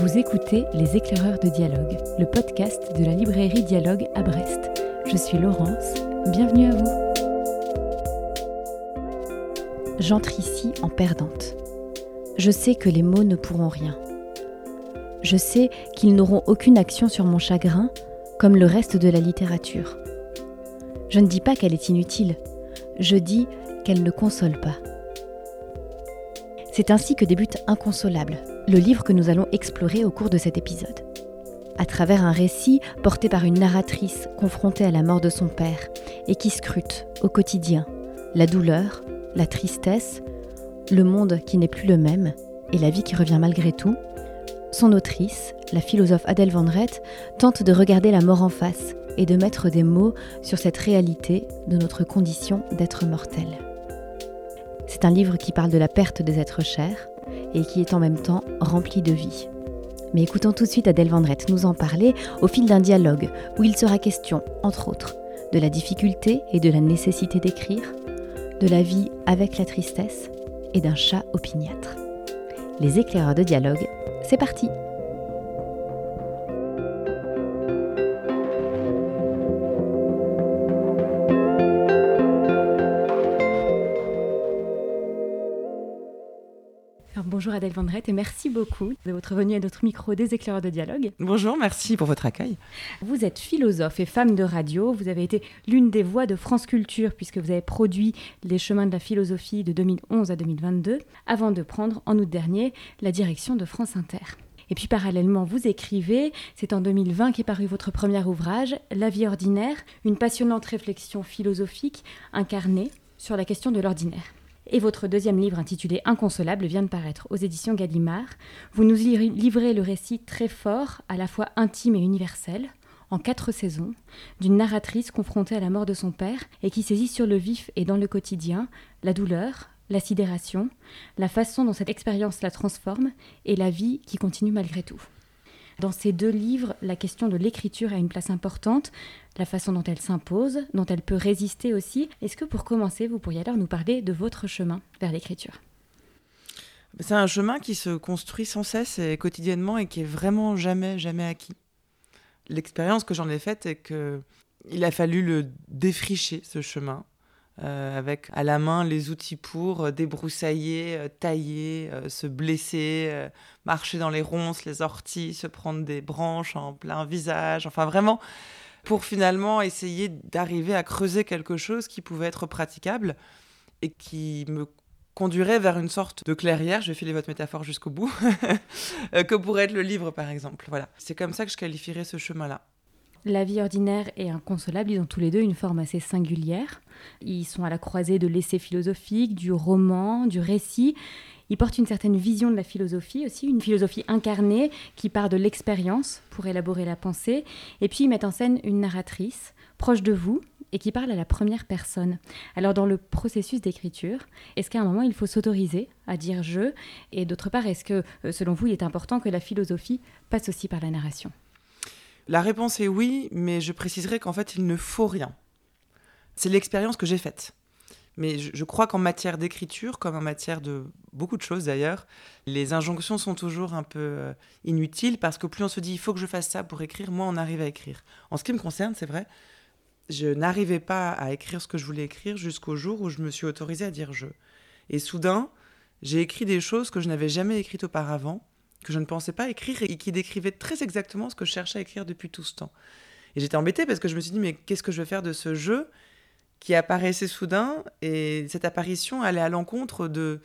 Vous écoutez Les éclaireurs de dialogue, le podcast de la librairie Dialogue à Brest. Je suis Laurence, bienvenue à vous. J'entre ici en perdante. Je sais que les mots ne pourront rien. Je sais qu'ils n'auront aucune action sur mon chagrin, comme le reste de la littérature. Je ne dis pas qu'elle est inutile, je dis qu'elle ne console pas. C'est ainsi que débute Inconsolable, le livre que nous allons explorer au cours de cet épisode. À travers un récit porté par une narratrice confrontée à la mort de son père et qui scrute au quotidien la douleur, la tristesse, le monde qui n'est plus le même et la vie qui revient malgré tout, son autrice, la philosophe Adèle Vendrette, tente de regarder la mort en face et de mettre des mots sur cette réalité de notre condition d'être mortel. C'est un livre qui parle de la perte des êtres chers et qui est en même temps rempli de vie. Mais écoutons tout de suite Adèle Vendrette nous en parler au fil d'un dialogue où il sera question, entre autres, de la difficulté et de la nécessité d'écrire, de la vie avec la tristesse et d'un chat opiniâtre. Les éclaireurs de dialogue, c'est parti Adèle Vendrette et merci beaucoup de votre venue à notre micro des éclaireurs de dialogue. Bonjour, merci pour votre accueil. Vous êtes philosophe et femme de radio. Vous avez été l'une des voix de France Culture puisque vous avez produit Les chemins de la philosophie de 2011 à 2022 avant de prendre en août dernier la direction de France Inter. Et puis parallèlement, vous écrivez, c'est en 2020 qu'est paru votre premier ouvrage, La vie ordinaire, une passionnante réflexion philosophique incarnée sur la question de l'ordinaire. Et votre deuxième livre intitulé Inconsolable vient de paraître aux éditions Gallimard. Vous nous livrez le récit très fort, à la fois intime et universel, en quatre saisons, d'une narratrice confrontée à la mort de son père et qui saisit sur le vif et dans le quotidien la douleur, la sidération, la façon dont cette expérience la transforme et la vie qui continue malgré tout. Dans ces deux livres, la question de l'écriture a une place importante, la façon dont elle s'impose, dont elle peut résister aussi. Est-ce que pour commencer, vous pourriez alors nous parler de votre chemin vers l'écriture? C'est un chemin qui se construit sans cesse et quotidiennement et qui est vraiment jamais, jamais acquis. L'expérience que j'en ai faite est que il a fallu le défricher, ce chemin, euh, avec à la main les outils pour euh, débroussailler, euh, tailler, se blesser, marcher dans les ronces, les orties, se prendre des branches en plein visage, enfin vraiment pour finalement essayer d'arriver à creuser quelque chose qui pouvait être praticable et qui me conduirait vers une sorte de clairière, je vais filer votre métaphore jusqu'au bout, que pourrait être le livre par exemple. Voilà, c'est comme ça que je qualifierais ce chemin-là. La vie ordinaire et inconsolable, ils ont tous les deux une forme assez singulière. Ils sont à la croisée de l'essai philosophique, du roman, du récit. Ils portent une certaine vision de la philosophie aussi, une philosophie incarnée qui part de l'expérience pour élaborer la pensée. Et puis ils mettent en scène une narratrice proche de vous et qui parle à la première personne. Alors dans le processus d'écriture, est-ce qu'à un moment il faut s'autoriser à dire je? Et d'autre part, est-ce que euh, selon vous il est important que la philosophie passe aussi par la narration? La réponse est oui, mais je préciserai qu'en fait, il ne faut rien. C'est l'expérience que j'ai faite. Mais je, crois qu'en matière d'écriture, comme en matière de beaucoup de choses d'ailleurs, les injonctions sont toujours un peu euh, inutiles parce que plus on se dit il faut que je fasse ça pour écrire, moins on arrive à écrire. En ce qui me concerne, c'est vrai, je n'arrivais pas à écrire ce que je voulais écrire jusqu'au jour où je me suis autorisée à dire je. Et soudain, j'ai écrit des choses que je n'avais jamais écrites auparavant que je ne pensais pas écrire et qui décrivait très exactement ce que je cherchais à écrire depuis tout ce temps. Et j'étais embêtée parce que je me suis dit, mais qu'est-ce que je vais faire de ce jeu qui apparaissait soudain Et cette apparition allait à l'encontre de,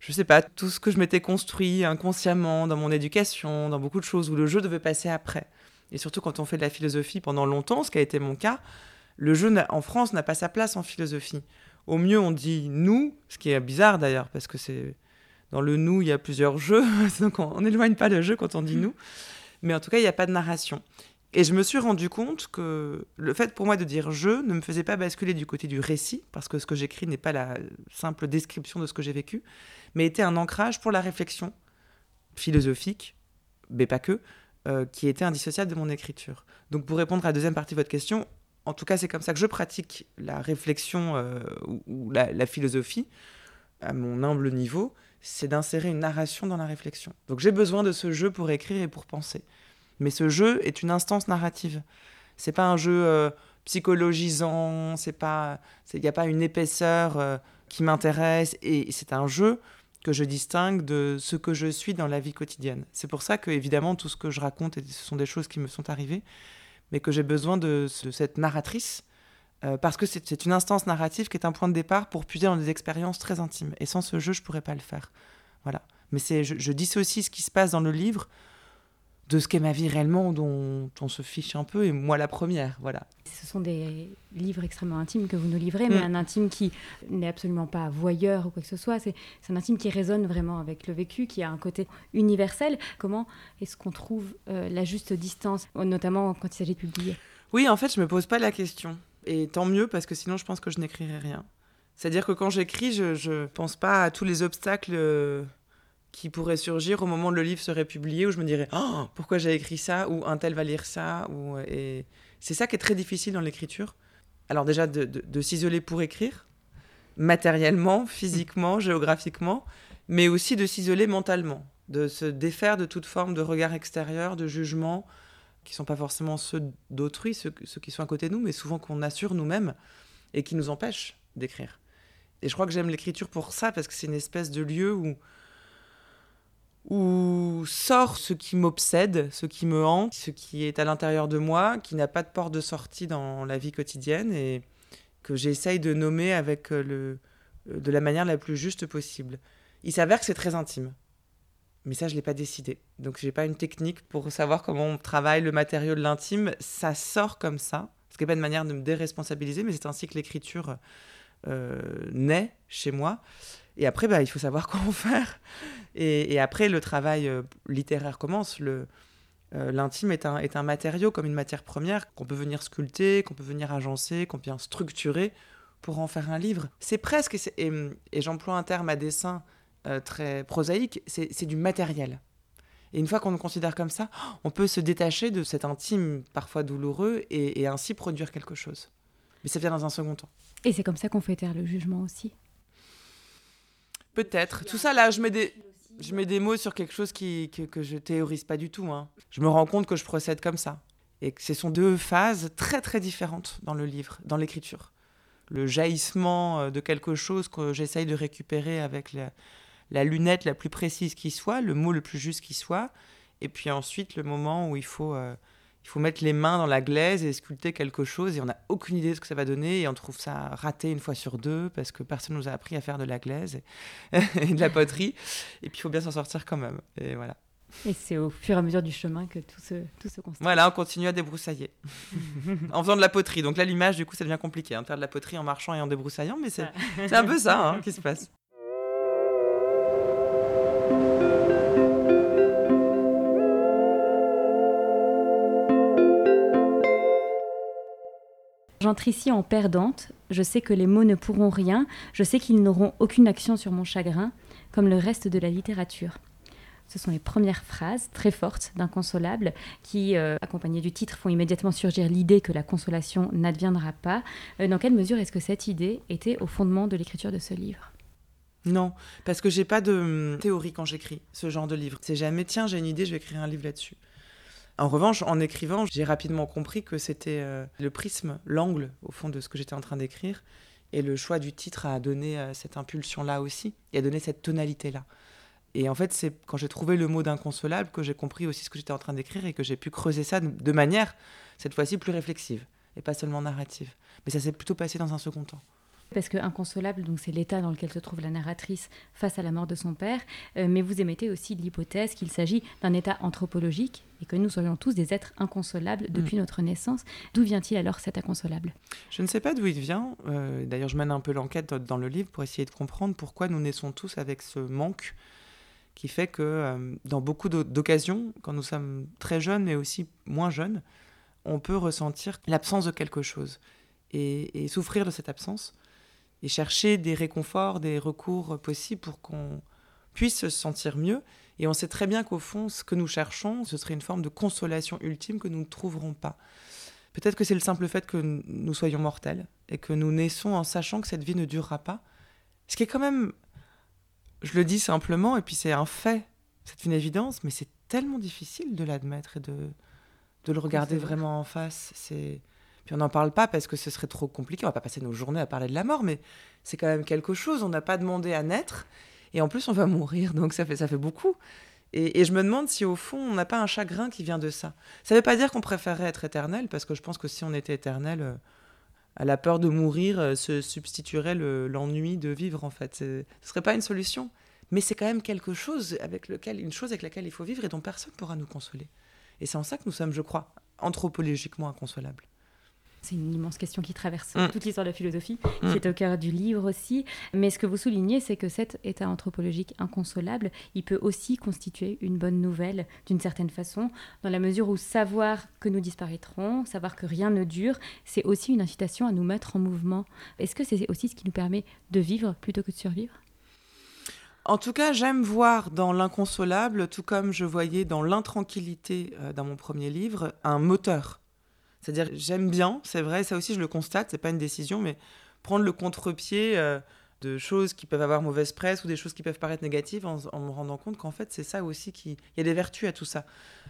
je sais pas, tout ce que je m'étais construit inconsciemment dans mon éducation, dans beaucoup de choses où le jeu devait passer après. Et surtout quand on fait de la philosophie pendant longtemps, ce qui a été mon cas, le jeu en France n'a pas sa place en philosophie. Au mieux, on dit nous, ce qui est bizarre d'ailleurs, parce que c'est dans le nous, il y a plusieurs jeux, donc on n'éloigne pas le jeu quand on dit nous. Mais en tout cas, il n'y a pas de narration. Et je me suis rendu compte que le fait pour moi de dire je ne me faisait pas basculer du côté du récit, parce que ce que j'écris n'est pas la simple description de ce que j'ai vécu, mais était un ancrage pour la réflexion philosophique, mais pas que, euh, qui était indissociable de mon écriture. Donc pour répondre à la deuxième partie de votre question, en tout cas c'est comme ça que je pratique la réflexion euh, ou, la, la, philosophie à mon humble niveau, c'est d'insérer une narration dans la réflexion. Donc j'ai besoin de ce jeu pour écrire et pour penser. Mais ce jeu est une instance narrative. C'est pas un jeu euh, psychologisant, c'est pas, il n'y a pas une épaisseur euh, qui m'intéresse, et c'est un jeu que je distingue de ce que je suis dans la vie quotidienne. C'est pour ça que, évidemment, tout ce que je raconte, ce sont des choses qui me sont arrivées, mais que j'ai besoin de, cette narratrice, euh, parce que c'est une instance narrative qui est un point de départ pour puiser dans des expériences très intimes. Et sans ce jeu, je ne pourrais pas le faire. Voilà. Mais je, je dissocie ce qui se passe dans le livre de ce qu'est ma vie réellement, dont on se fiche un peu, et moi la première, voilà. Ce sont des livres extrêmement intimes que vous nous livrez, mais mm. un intime qui n'est absolument pas voyeur ou quoi que ce soit, c'est un intime qui résonne vraiment avec le vécu, qui a un côté universel. Comment est-ce qu'on trouve euh, la juste distance, notamment quand il s'agit de publier? Oui, en fait, je me pose pas la question, et tant mieux, parce que sinon je pense que je n'écrirais rien. C'est-à-dire que quand j'écris, je ne pense pas à tous les obstacles... Euh, qui pourrait surgir au moment où le livre serait publié, où je me dirais oh, pourquoi j'ai écrit ça, ou un tel va lire ça. Ou, et c'est ça qui est très difficile dans l'écriture. Alors déjà de, s'isoler pour écrire, matériellement, physiquement, géographiquement, mais aussi de s'isoler mentalement, de se défaire de toute forme de regard extérieur, de jugement, qui sont pas forcément ceux d'autrui, ceux, qui sont à côté de nous, mais souvent qu'on assure nous-mêmes et qui nous empêchent d'écrire. Et je crois que j'aime l'écriture pour ça, parce que c'est une espèce de lieu où où sort ce qui m'obsède, ce qui me hante, ce qui est à l'intérieur de moi, qui n'a pas de porte de sortie dans la vie quotidienne et que j'essaye de nommer avec le, de la manière la plus juste possible. Il s'avère que c'est très intime. Mais ça, je ne l'ai pas décidé. Donc, je n'ai pas une technique pour savoir comment on travaille le matériau de l'intime. Ça sort comme ça. Ce qui n'est pas une manière de me déresponsabiliser, mais c'est ainsi que l'écriture euh, naît chez moi. Et après, bah, il faut savoir comment faire. Et, après, le travail euh, littéraire commence. Le, euh, l'intime est un, est un matériau comme une matière première qu'on peut venir sculpter, qu'on peut venir agencer, qu'on peut bien structurer pour en faire un livre. C'est presque, et, et j'emploie un terme à dessin euh, très prosaïque, c'est, du matériel. Et une fois qu'on le considère comme ça, on peut se détacher de cet intime parfois douloureux et, et ainsi produire quelque chose. Mais ça vient dans un second temps. Et c'est comme ça qu'on fait taire le jugement aussi. Peut-être. Tout ça, là, je mets des, je mets des mots sur quelque chose qui, que, que je théorise pas du tout. Hein. Je me rends compte que je procède comme ça. Et que ce sont deux phases très, très différentes dans le livre, dans l'écriture. Le jaillissement euh, de quelque chose que j'essaye de récupérer avec la, la lunette la plus précise qui soit, le mot le plus juste qui soit. Et puis ensuite, le moment où il faut... Euh, il faut mettre les mains dans la glaise et sculpter quelque chose et on n'a aucune idée de ce que ça va donner et on trouve ça raté une fois sur deux parce que personne nous a appris à faire de la glaise et, de la poterie et puis il faut bien s'en sortir quand même et voilà. Et c'est au fur et à mesure du chemin que tout se, tout se construit. Voilà, on continue à débroussailler. en faisant de la poterie. Donc là, l'image, du coup, ça devient compliqué. Hein, faire de la poterie en marchant et en débroussaillant, mais c'est un peu ça hein, qui se passe. J'entre ici en perdante, je sais que les mots ne pourront rien, je sais qu'ils n'auront aucune action sur mon chagrin, comme le reste de la littérature. Ce sont les premières phrases très fortes d'inconsolable qui, euh, accompagnées du titre, font immédiatement surgir l'idée que la consolation n'adviendra pas. Euh, dans quelle mesure est-ce que cette idée était au fondement de l'écriture de ce livre? Non, parce que j'ai pas de hum, théorie quand j'écris ce genre de livre. C'est jamais tiens, j'ai une idée, je vais écrire un livre là-dessus. En revanche, en écrivant, j'ai rapidement compris que c'était euh, le prisme, l'angle, au fond, de ce que j'étais en train d'écrire. Et le choix du titre a donné euh, cette impulsion-là aussi, et a donné cette tonalité-là. Et en fait, c'est quand j'ai trouvé le mot d'inconsolable que j'ai compris aussi ce que j'étais en train d'écrire et que j'ai pu creuser ça de manière, cette fois-ci, plus réflexive, et pas seulement narrative. Mais ça s'est plutôt passé dans un second temps. Parce que inconsolable, donc c'est l'état dans lequel se trouve la narratrice face à la mort de son père, euh, mais vous émettez aussi l'hypothèse qu'il s'agit d'un état anthropologique et que nous serions tous des êtres inconsolables depuis mm. notre naissance. D'où vient-il alors cet inconsolable? Je ne sais pas d'où il vient. Euh, d'ailleurs, je mène un peu l'enquête dans le livre pour essayer de comprendre pourquoi nous naissons tous avec ce manque qui fait que euh, dans beaucoup d'occasions, quand nous sommes très jeunes, mais aussi moins jeunes, on peut ressentir l'absence de quelque chose et souffrir de cette absence et chercher des réconforts, des recours possibles pour qu'on puisse se sentir mieux. Et on sait très bien qu'au fond, ce que nous cherchons, ce serait une forme de consolation ultime que nous ne trouverons pas. Peut-être que c'est le simple fait que nous soyons mortels et que nous naissons en sachant que cette vie ne durera pas. Ce qui est quand même Je le dis simplement, et puis c'est un fait, c'est une évidence, mais c'est tellement difficile de l'admettre et de, de le regarder vraiment en face. C'est puis on n'en parle pas parce que ce serait trop compliqué. On va pas passer nos journées à parler de la mort, mais c'est quand même quelque chose. On n'a pas demandé à naître et en plus on va mourir, donc ça fait ça fait beaucoup. Et, je me demande si au fond on n'a pas un chagrin qui vient de ça. Ça ne veut pas dire qu'on préférerait être éternel, parce que je pense que si on était éternel, euh, à la peur de mourir euh, se substituerait l'ennui de vivre en fait. Ce serait pas une solution, mais c'est quand même quelque chose avec lequel, une chose avec laquelle il faut vivre et dont personne ne pourra nous consoler. Et c'est en ça que nous sommes, je crois, anthropologiquement inconsolables. C'est une immense question qui traverse mm. toute l'histoire de la philosophie, mm. qui est au cœur du livre aussi. Mais ce que vous soulignez, c'est que cet état anthropologique inconsolable, il peut aussi constituer une bonne nouvelle d'une certaine façon, dans la mesure où savoir que nous disparaîtrons, savoir que rien ne dure, c'est aussi une incitation à nous mettre en mouvement. Est-ce que c'est aussi ce qui nous permet de vivre plutôt que de survivre? En tout cas, j'aime voir dans l'inconsolable, tout comme je voyais dans l'intranquillité euh, dans mon premier livre, un moteur. C'est-à-dire, j'aime bien, c'est vrai, ça aussi je le constate, c'est pas une décision, mais prendre le contre-pied euh, de choses qui peuvent avoir mauvaise presse ou des choses qui peuvent paraître négatives en, me rendant compte qu'en fait, c'est ça aussi qui. Il y a des vertus à tout ça.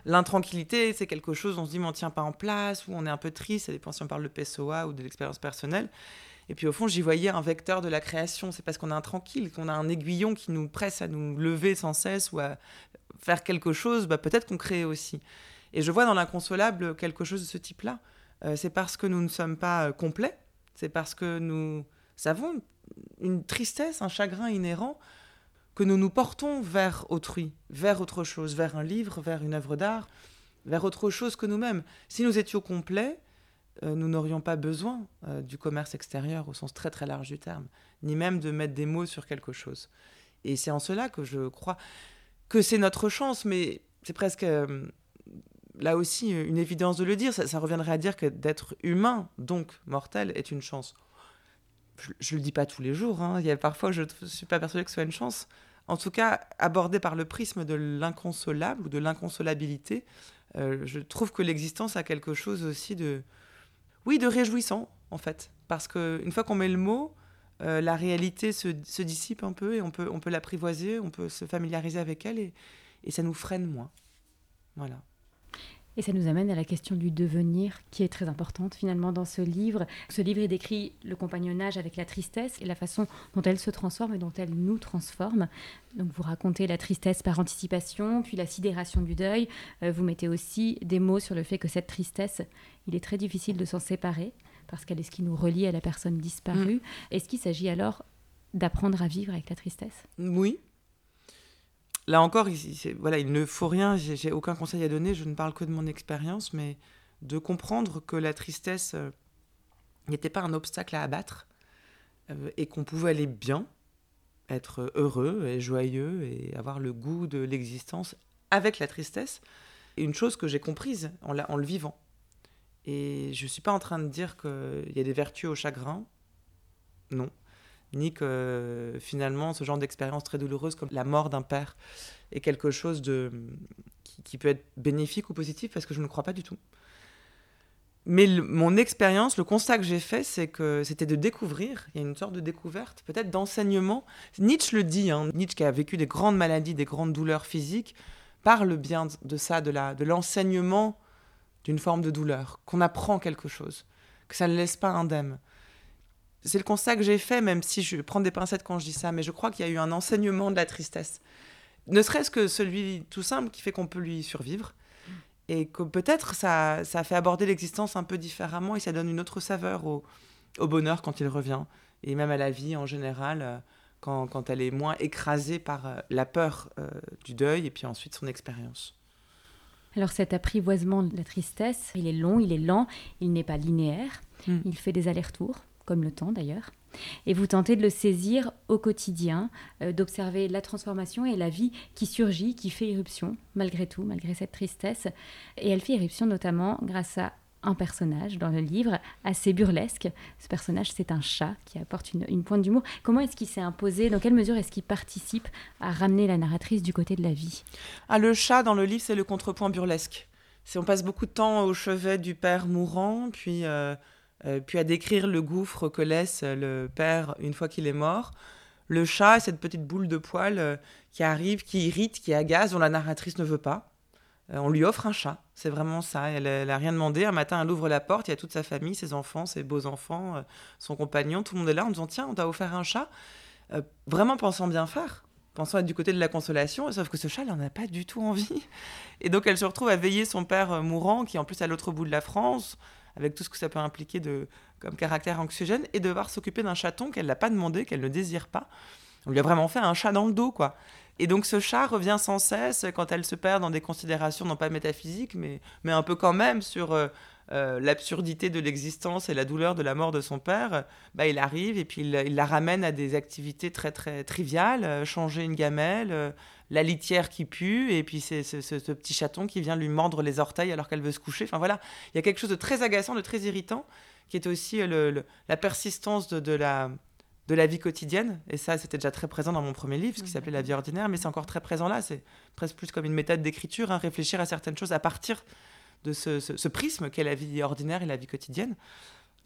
L'intranquillité, c'est quelque chose, on se dit, mais on tient pas en place, ou on est un peu triste, ça dépend si on parle de PSOA ou de l'expérience personnelle. Et puis au fond, j'y voyais un vecteur de la création. C'est parce qu'on est intranquille, qu'on a un aiguillon qui nous presse à nous lever sans cesse ou à faire quelque chose, bah, peut-être qu'on crée aussi. Et je vois dans l'inconsolable quelque chose de ce type-là. Euh, c'est parce que nous ne sommes pas euh, complets, c'est parce que nous avons une tristesse, un chagrin inhérent, que nous nous portons vers autrui, vers autre chose, vers un livre, vers une œuvre d'art, vers autre chose que nous-mêmes. Si nous étions complets, euh, nous n'aurions pas besoin du commerce extérieur au sens très très large du terme, ni même de mettre des mots sur quelque chose. Et c'est en cela que je crois que c'est notre chance, mais c'est presque là aussi une évidence de le dire. Ça, reviendrait à dire que d'être humain, donc mortel, est une chance. Je ne le dis pas tous les jours, hein. il y a parfois je ne suis pas persuadé que ce soit une chance. En tout cas, abordé par le prisme de l'inconsolable ou de l'inconsolabilité, je trouve que l'existence a quelque chose aussi de, oui, de réjouissant, en fait. Parce qu'une fois qu'on met le mot, euh, la réalité se, dissipe un peu et on peut, on peut l'apprivoiser, on peut se familiariser avec elle et, et ça nous freine moins. Voilà. Et ça nous amène à la question du devenir, qui est très importante finalement dans ce livre. Ce livre, il décrit le compagnonnage avec la tristesse et la façon dont elle se transforme et dont elle nous transforme. Donc vous racontez la tristesse par anticipation, puis la sidération du deuil. Euh, vous mettez aussi des mots sur le fait que cette tristesse, il est très difficile de s'en séparer, parce qu'elle est ce qui nous relie à la personne disparue. Mm. Est-ce qu'il s'agit alors d'apprendre à vivre avec la tristesse? Oui, là encore, il, voilà, il ne faut rien, j'ai aucun conseil à donner, je ne parle que de mon expérience, mais de comprendre que la tristesse euh, n'était pas un obstacle à abattre euh, et qu'on pouvait aller bien, être heureux et joyeux et avoir le goût de l'existence avec la tristesse. Et une chose que j'ai comprise en, en, le vivant. Et je ne suis pas en train de dire qu'il y a des vertus au chagrin. Non ni que finalement ce genre d'expérience très douloureuse comme la mort d'un père est quelque chose de, qui, peut être bénéfique ou positif parce que je ne crois pas du tout. Mais mon expérience, le constat que j'ai fait, c'est que c'était de découvrir, il y a une sorte de découverte, peut-être d'enseignement. Nietzsche le dit, hein, Nietzsche qui a vécu des grandes maladies, des grandes douleurs physiques, parle bien de ça, de l'enseignement de d'une forme de douleur, qu'on apprend quelque chose, que ça ne laisse pas indemne c'est le constat que j'ai fait, même si je prends des pincettes quand je dis ça, mais je crois qu'il y a eu un enseignement de la tristesse. Ne serait-ce que celui tout simple qui fait qu'on peut lui survivre. Et que peut-être ça, ça fait aborder l'existence un peu différemment et ça donne une autre saveur au, bonheur quand il revient. Et même à la vie en général, euh, quand, quand elle est moins écrasée par euh, la peur euh, du deuil et puis ensuite son expérience. Alors cet apprivoisement de la tristesse, il est long, il est lent, il n'est pas linéaire, hmm. il fait des allers-retours comme le temps d'ailleurs, et vous tentez de le saisir au quotidien, euh, d'observer la transformation et la vie qui surgit, qui fait irruption, malgré tout, malgré cette tristesse. Et elle fait irruption notamment grâce à un personnage dans le livre assez burlesque. Ce personnage, c'est un chat qui apporte une, pointe d'humour. Comment est-ce qu'il s'est imposé? Dans quelle mesure est-ce qu'il participe à ramener la narratrice du côté de la vie? Ah, Le chat, dans le livre, c'est le contrepoint burlesque. On passe beaucoup de temps au chevet du père mourant, puis... Euh, euh, puis à décrire le gouffre que laisse le père une fois qu'il est mort. Le chat, cette petite boule de poils euh, qui arrive, qui irrite, qui agace, dont la narratrice ne veut pas. Euh, on lui offre un chat, c'est vraiment ça. Elle n'a rien demandé. Un matin, elle ouvre la porte, il y a toute sa famille, ses enfants, ses beaux-enfants, son compagnon, tout le monde est là en disant Tiens, on t'a offert un chat. vraiment pensant bien faire pensant être du côté de la consolation, sauf que ce chat, il n'en a pas du tout envie. Et donc, elle se retrouve à veiller son père euh, mourant, qui est en plus à l'autre bout de la France, avec tout ce que ça peut impliquer de, comme caractère anxiogène, et devoir s'occuper d'un chaton qu'elle n'a pas demandé, qu'elle ne désire pas. On lui a vraiment fait un chat dans le dos, quoi. Et donc ce chat revient sans cesse quand elle se perd dans des considérations non pas métaphysiques, mais, mais un peu quand même sur euh, euh, l'absurdité de l'existence et la douleur de la mort de son père, bah, il arrive et puis il, la ramène à des activités très très triviales, euh, changer une gamelle, la litière qui pue, et puis c'est ce, petit chaton qui vient lui mordre les orteils alors qu'elle veut se coucher. Enfin voilà, il y a quelque chose de très agaçant, de très irritant, qui est aussi la persistance de, la, de la vie quotidienne. Et ça, c'était déjà très présent dans mon premier livre, ce qui s'appelait La vie ordinaire, mais c'est encore très présent là. C'est presque plus comme une méthode d'écriture, hein, réfléchir à certaines choses à partir de ce, prisme qu'est la vie ordinaire et la vie quotidienne.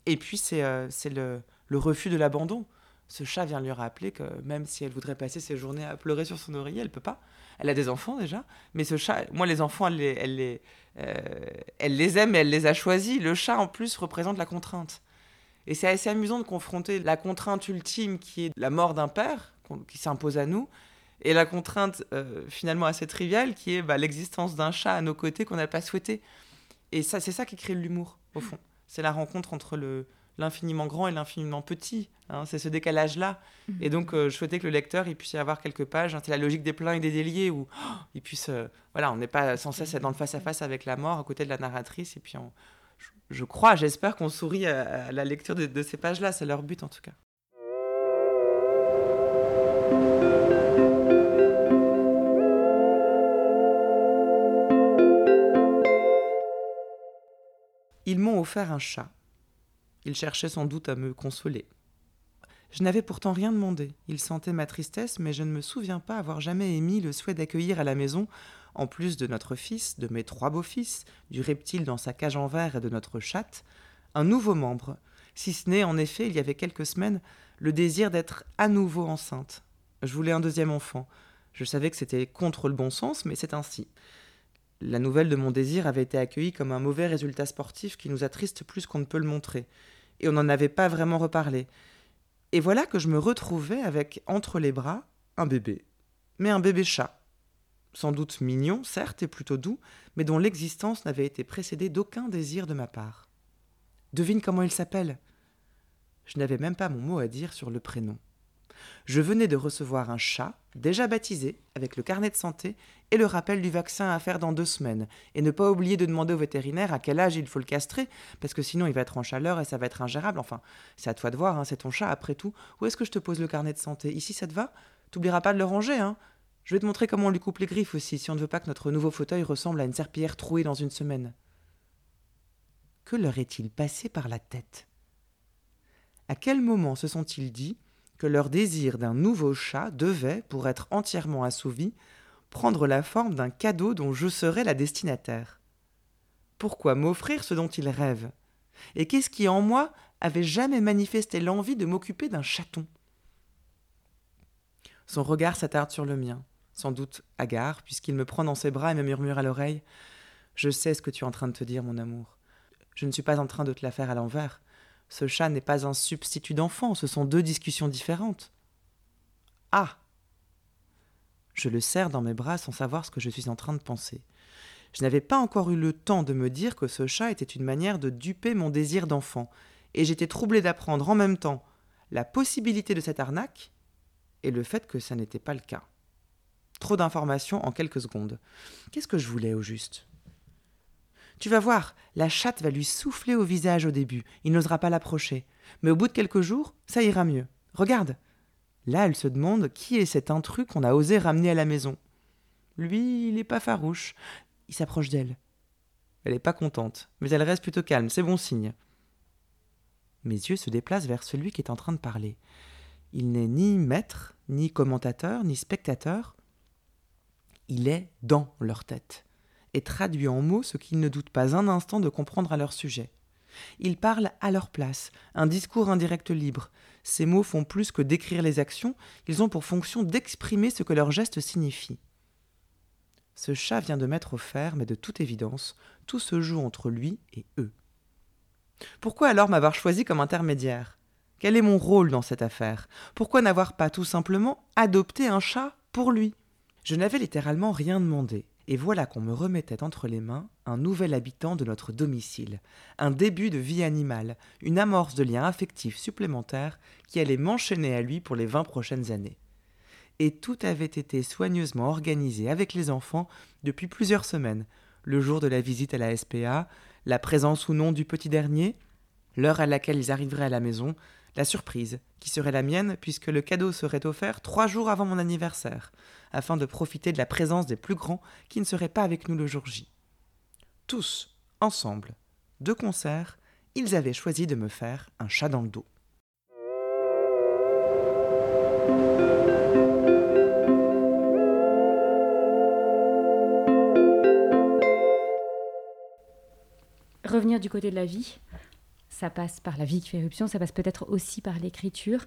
Et puis, c'est euh, le, le, refus de l'abandon. Ce chat vient lui rappeler que même si elle voudrait passer ses journées à pleurer sur son oreiller, elle peut pas. Elle a des enfants déjà, mais ce chat, moi les enfants, elle les, euh, aime et elle les a choisis. Le chat en plus représente la contrainte. Et c'est assez amusant de confronter la contrainte ultime qui est la mort d'un père, qui s'impose à nous, et la contrainte euh, finalement assez triviale qui est bah, l'existence d'un chat à nos côtés qu'on n'a pas souhaité. Et ça, c'est ça qui crée l'humour, au fond. C'est la rencontre entre le, l'infiniment grand et l'infiniment petit. Hein. c'est ce décalage-là. Mhm. Et donc, euh, je souhaitais que le lecteur il puisse y avoir quelques pages. Hein. c'est la logique des pleins et des déliés où oh, il puisse. Euh, voilà, on n'est pas sans cesse dans le face-à-face avec la mort à côté de la narratrice. Et puis, je, crois, j'espère qu'on sourit à, la lecture de ces pages-là. C'est leur but en tout cas. Ils m'ont offert un chat. Ils cherchaient sans doute à me consoler. Je n'avais pourtant rien demandé. Ils sentaient ma tristesse, mais je ne me souviens pas avoir jamais émis le souhait d'accueillir à la maison, en plus de notre fils, de mes trois beaux-fils, du reptile dans sa cage en verre et de notre chatte, un nouveau membre, si ce n'est en effet, il y avait quelques semaines, le désir d'être à nouveau enceinte. Je voulais un deuxième enfant. Je savais que c'était contre le bon sens, mais c'est ainsi. La nouvelle de mon désir avait été accueillie comme un mauvais résultat sportif qui nous attriste plus qu'on ne peut le montrer, et on n'en avait pas vraiment reparlé. Et voilà que je me retrouvais avec entre les bras un bébé, mais un bébé chat. Sans doute mignon, certes, et plutôt doux, mais dont l'existence n'avait été précédée d'aucun désir de ma part. Devine comment il s'appelle? Je n'avais même pas mon mot à dire sur le prénom. Je venais de recevoir un chat, déjà baptisé, avec le carnet de santé et le rappel du vaccin à faire dans deux semaines. Et ne pas oublier de demander au vétérinaire à quel âge il faut le castrer, parce que sinon il va être en chaleur et ça va être ingérable. Enfin, c'est à toi de voir, hein, c'est ton chat après tout. Où est-ce que je te pose le carnet de santé? Ici, ça te va? T'oublieras pas de le ranger, hein Je vais te montrer comment on lui coupe les griffes aussi, si on ne veut pas que notre nouveau fauteuil ressemble à une serpillière trouée dans une semaine. Que leur est-il passé par la tête? À quel moment se sont-ils dit que leur désir d'un nouveau chat devait, pour être entièrement assouvi, prendre la forme d'un cadeau dont je serais la destinataire. Pourquoi m'offrir ce dont ils rêvent Et qu'est-ce qui en moi avait jamais manifesté l'envie de m'occuper d'un chaton? Son regard s'attarde sur le mien, sans doute hagard, puisqu'il me prend dans ses bras et me murmure à l'oreille Je sais ce que tu es en train de te dire, mon amour. Je ne suis pas en train de te la faire à l'envers. Ce chat n'est pas un substitut d'enfant, ce sont deux discussions différentes. Ah Je le serre dans mes bras sans savoir ce que je suis en train de penser. Je n'avais pas encore eu le temps de me dire que ce chat était une manière de duper mon désir d'enfant, et j'étais troublé d'apprendre en même temps la possibilité de cette arnaque et le fait que ça n'était pas le cas. Trop d'informations en quelques secondes. Qu'est-ce que je voulais au juste? Tu vas voir, la chatte va lui souffler au visage au début, il n'osera pas l'approcher. Mais au bout de quelques jours, ça ira mieux. Regarde. Là, elle se demande qui est cet intrus qu'on a osé ramener à la maison. Lui, il n'est pas farouche. Il s'approche d'elle. Elle n'est pas contente, mais elle reste plutôt calme, c'est bon signe. Mes yeux se déplacent vers celui qui est en train de parler. Il n'est ni maître, ni commentateur, ni spectateur. Il est dans leur tête et traduit en mots ce qu'ils ne doutent pas un instant de comprendre à leur sujet. Ils parlent à leur place, un discours indirect libre. Ces mots font plus que décrire les actions, ils ont pour fonction d'exprimer ce que leurs gestes signifient. Ce chat vient de mettre au fer, mais de toute évidence, tout se joue entre lui et eux. Pourquoi alors m'avoir choisi comme intermédiaire? Quel est mon rôle dans cette affaire? Pourquoi n'avoir pas tout simplement adopté un chat pour lui? Je n'avais littéralement rien demandé, et voilà qu'on me remettait entre les mains un nouvel habitant de notre domicile, un début de vie animale, une amorce de lien affectif supplémentaire qui allait m'enchaîner à lui pour les vingt prochaines années. Et tout avait été soigneusement organisé avec les enfants depuis plusieurs semaines, le jour de la visite à la SPA, la présence ou non du petit dernier, l'heure à laquelle ils arriveraient à la maison, la surprise, qui serait la mienne puisque le cadeau serait offert trois jours avant mon anniversaire, afin de profiter de la présence des plus grands qui ne seraient pas avec nous le jour J. Tous, ensemble, de concert, ils avaient choisi de me faire un chat dans le dos. revenir du côté de la vie, ça passe par la vie qui fait éruption, ça passe peut-être aussi par l'écriture.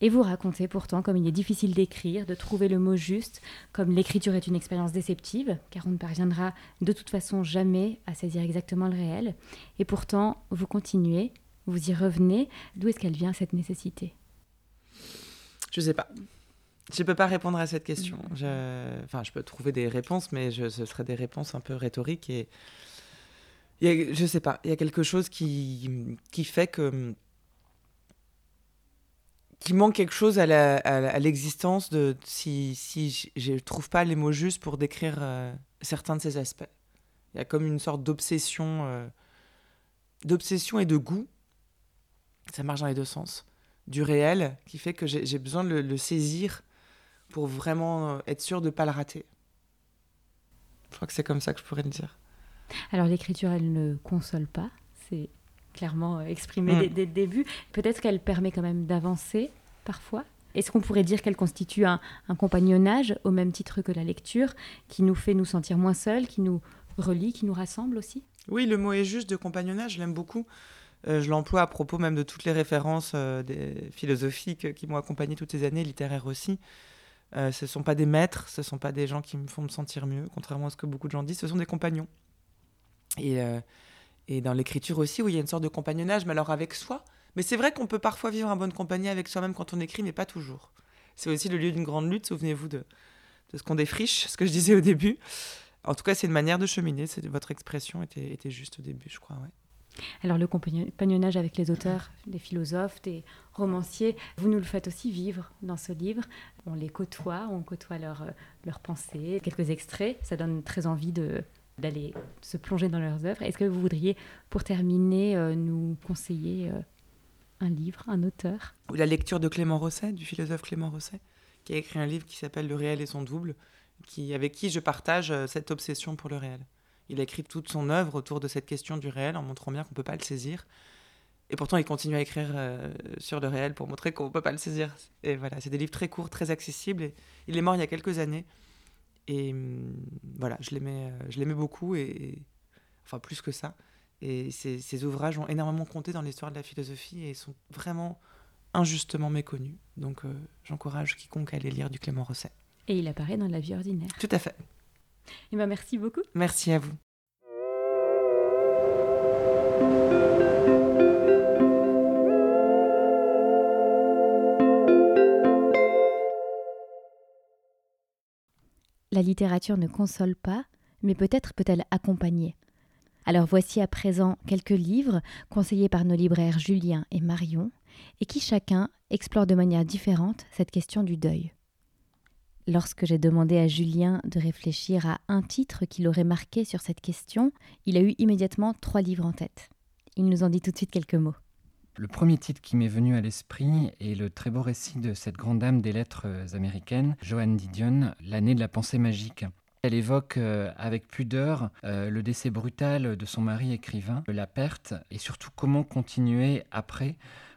Et vous racontez pourtant comme il est difficile d'écrire, de trouver le mot juste, comme l'écriture est une expérience déceptive, car on ne parviendra de toute façon jamais à saisir exactement le réel. Et pourtant, vous continuez, vous y revenez. D'où est-ce qu'elle vient cette nécessité? Je ne sais pas. Je ne peux pas répondre à cette question. Je... Enfin, je peux trouver des réponses, mais ce seraient des réponses un peu rhétoriques et y a, je sais pas, il y a quelque chose qui, qui fait que. qui manque quelque chose à l'existence de. Si, si je ne trouve pas les mots justes pour décrire euh, certains de ces aspects. Il y a comme une sorte d'obsession. Euh, d'obsession et de goût. Ça marche dans les deux sens. Du réel qui fait que j'ai besoin de le, le, saisir pour vraiment être sûr de ne pas le rater. Je crois que c'est comme ça que je pourrais le dire. Alors l'écriture, elle ne console pas, c'est clairement euh, exprimé mm. dès, le début. Peut-être qu'elle permet quand même d'avancer parfois. Est-ce qu'on pourrait dire qu'elle constitue un, compagnonnage au même titre que la lecture, qui nous fait nous sentir moins seuls, qui nous relie, qui nous rassemble aussi? Oui, le mot est juste de compagnonnage, je l'aime beaucoup. Euh, je l'emploie à propos même de toutes les références euh, des philosophiques qui m'ont accompagné toutes ces années, littéraires aussi. ce ne sont pas des maîtres, ce ne sont pas des gens qui me font me sentir mieux, contrairement à ce que beaucoup de gens disent, ce sont des compagnons. Et, euh, et dans l'écriture aussi, où il y a une sorte de compagnonnage, mais alors avec soi. Mais c'est vrai qu'on peut parfois vivre en bonne compagnie avec soi-même quand on écrit, mais pas toujours. C'est aussi le lieu d'une grande lutte, souvenez-vous de, de ce qu'on défriche, ce que je disais au début. En tout cas, c'est une manière de cheminer. Votre expression était, juste au début, je crois. Alors le compagnonnage avec les auteurs, des philosophes, des romanciers, vous nous le faites aussi vivre dans ce livre. On les côtoie, on côtoie leurs leur pensées, quelques extraits. Ça donne très envie de, d'aller se plonger dans leurs œuvres. Est-ce que vous voudriez, pour terminer, euh, nous conseiller euh, un livre, un auteur? La lecture de Clément Rosset, du philosophe Clément Rosset, qui a écrit un livre qui s'appelle Le réel et son double, qui, avec qui je partage euh, cette obsession pour le réel. Il a écrit toute son œuvre autour de cette question du réel en montrant bien qu'on ne peut pas le saisir. Et pourtant, il continue à écrire sur le réel pour montrer qu'on ne peut pas le saisir. Et voilà, c'est des livres très courts, très accessibles. Il est mort il y a quelques années. Et hum, voilà, je l'aimais, euh, je l'aimais beaucoup, et, enfin plus que ça. Et ces, ouvrages ont énormément compté dans l'histoire de la philosophie et sont vraiment injustement méconnus. Donc euh, j'encourage quiconque à aller lire du Clément Rosset. Et il apparaît dans la vie ordinaire. Tout à fait. Et eh ben merci beaucoup. Merci à vous. Littérature ne console pas, mais peut-être peut-elle accompagner. Alors voici à présent quelques livres conseillés par nos libraires Julien et Marion, et qui chacun explore de manière différente cette question du deuil. Lorsque j'ai demandé à Julien de réfléchir à un titre qui l'aurait marqué sur cette question, il a eu immédiatement trois livres en tête. Il nous en dit tout de suite quelques mots. Le premier titre qui m'est venu à l'esprit est le très beau récit de cette grande dame des lettres américaines, Joanne Didion, L'année de la pensée magique. Elle évoque euh, avec pudeur euh, le décès brutal de son mari écrivain, la perte et surtout comment continuer après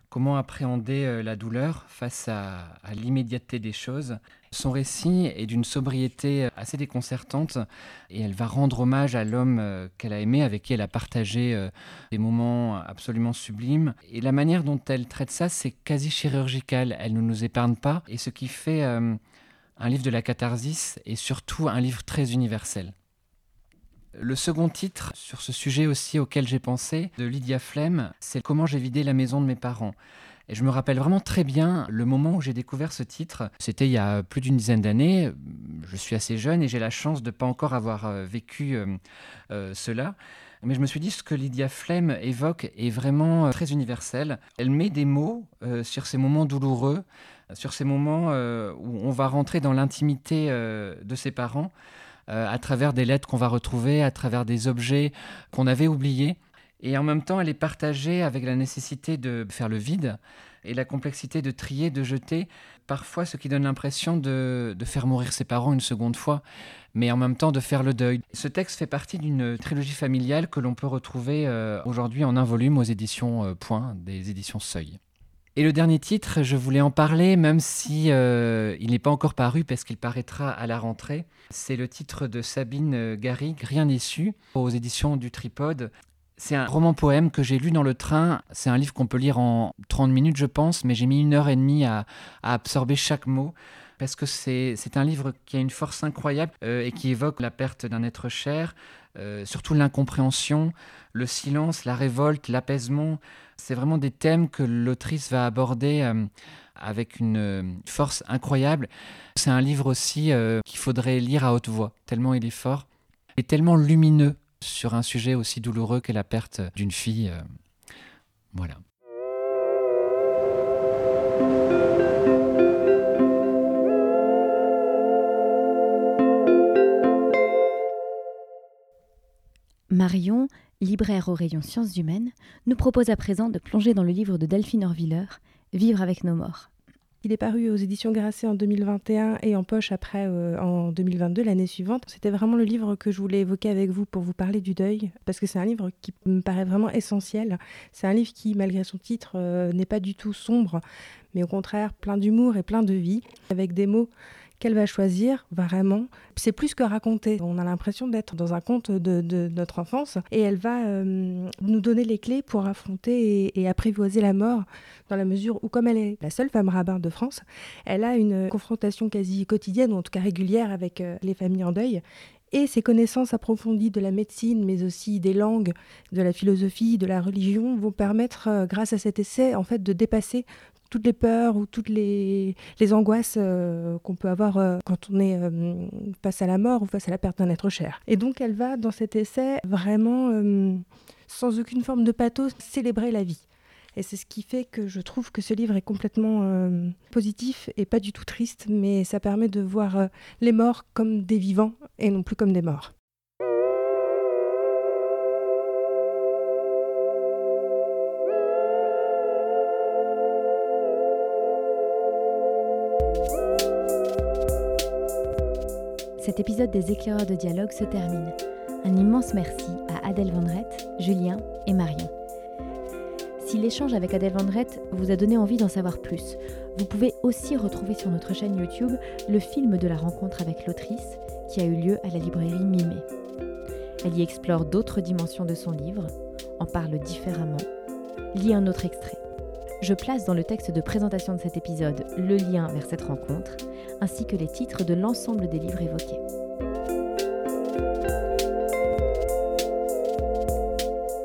comment appréhender euh, la douleur face à, l'immédiateté des choses. Son récit est d'une sobriété euh, assez déconcertante et elle va rendre hommage à l'homme euh, qu'elle a aimé, avec qui elle a partagé des moments absolument sublimes. Et la manière dont elle traite ça, c'est quasi chirurgical. Elle ne nous épargne pas. Et ce qui fait un livre de la catharsis et surtout un livre très universel. Le second titre, sur ce sujet aussi auquel j'ai pensé, de Lydia Flem, c'est Comment j'ai vidé la maison de mes parents. Et je me rappelle vraiment très bien le moment où j'ai découvert ce titre. C'était il y a plus d'une dizaine d'années. Je suis assez jeune et j'ai la chance de ne pas encore avoir euh, vécu euh, euh, cela. Mais je me suis dit ce que Lydia Flem évoque est vraiment très universel. Elle met des mots sur ces moments douloureux, sur ces moments où on va rentrer dans l'intimité de ses parents. Euh, à travers des lettres qu'on va retrouver, à travers des objets qu'on avait oubliés. Et en même temps, elle est partagée avec la nécessité de faire le vide et la complexité de trier, de jeter, parfois ce qui donne l'impression de, faire mourir ses parents une seconde fois, mais en même temps de faire le deuil. Ce texte fait partie d'une trilogie familiale que l'on peut retrouver euh, aujourd'hui en un volume aux éditions euh, Point, des éditions Seuil. Et le dernier titre, je voulais en parler, même si euh, il n'est pas encore paru parce qu'il paraîtra à la rentrée. C'est le titre de Sabine euh, Garrigue, Rien n'est su, aux éditions du Tripode. C'est un roman-poème que j'ai lu dans le train. C'est un livre qu'on peut lire en 30 minutes, je pense, mais j'ai mis une heure et demie à, absorber chaque mot parce que c'est un livre qui a une force incroyable euh, et qui évoque la perte d'un être cher, surtout l'incompréhension, le silence, la révolte, l'apaisement. C'est vraiment des thèmes que l'autrice va aborder euh, avec une euh, force incroyable. C'est un livre aussi euh, qu'il faudrait lire à haute voix, tellement il est fort et tellement lumineux sur un sujet aussi douloureux que la perte d'une fille. voilà. Libraire au rayon sciences humaines, nous propose à présent de plonger dans le livre de Delphine Orviller, Vivre avec nos morts. Il est paru aux éditions Grasset en 2021 et en poche après euh, en 2022, l'année suivante. C'était vraiment le livre que je voulais évoquer avec vous pour vous parler du deuil, parce que c'est un livre qui me paraît vraiment essentiel. C'est un livre qui, malgré son titre, euh, n'est pas du tout sombre, mais au contraire plein d'humour et plein de vie, avec des mots qu'elle va choisir vraiment. C'est plus que raconter. On a l'impression d'être dans un conte de, notre enfance et elle va euh, nous donner les clés pour affronter et, apprivoiser la mort dans la mesure où, comme elle est la seule femme rabbin de France, elle a une confrontation quasi quotidienne, ou en tout cas régulière, avec euh, les familles en deuil et ses connaissances approfondies de la médecine, mais aussi des langues, de la philosophie, de la religion, vont permettre, euh, grâce à cet essai, en fait, de dépasser toutes les peurs ou toutes les, angoisses euh, qu'on peut avoir euh, quand on est euh, face à la mort ou face à la perte d'un être cher. Et donc elle va dans cet essai vraiment, sans aucune forme de pathos, célébrer la vie. Et c'est ce qui fait que je trouve que ce livre est complètement positif et pas du tout triste, mais ça permet de voir les morts comme des vivants et non plus comme des morts. Cet épisode des éclaireurs de dialogue se termine. Un immense merci à Adèle Vendrette, Julien et Marion. Si l'échange avec Adèle Vendrette vous a donné envie d'en savoir plus, vous pouvez aussi retrouver sur notre chaîne YouTube le film de la rencontre avec l'autrice qui a eu lieu à la librairie Mimé. Elle y explore d'autres dimensions de son livre, en parle différemment, lit un autre extrait. Je place dans le texte de présentation de cet épisode le lien vers cette rencontre ainsi que les titres de l'ensemble des livres évoqués.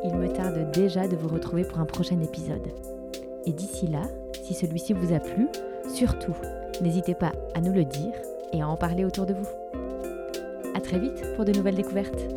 Il me tarde déjà de vous retrouver pour un prochain épisode. Et d'ici là, si celui-ci vous a plu, surtout, n'hésitez pas à nous le dire et à en parler autour de vous. A très vite pour de nouvelles découvertes.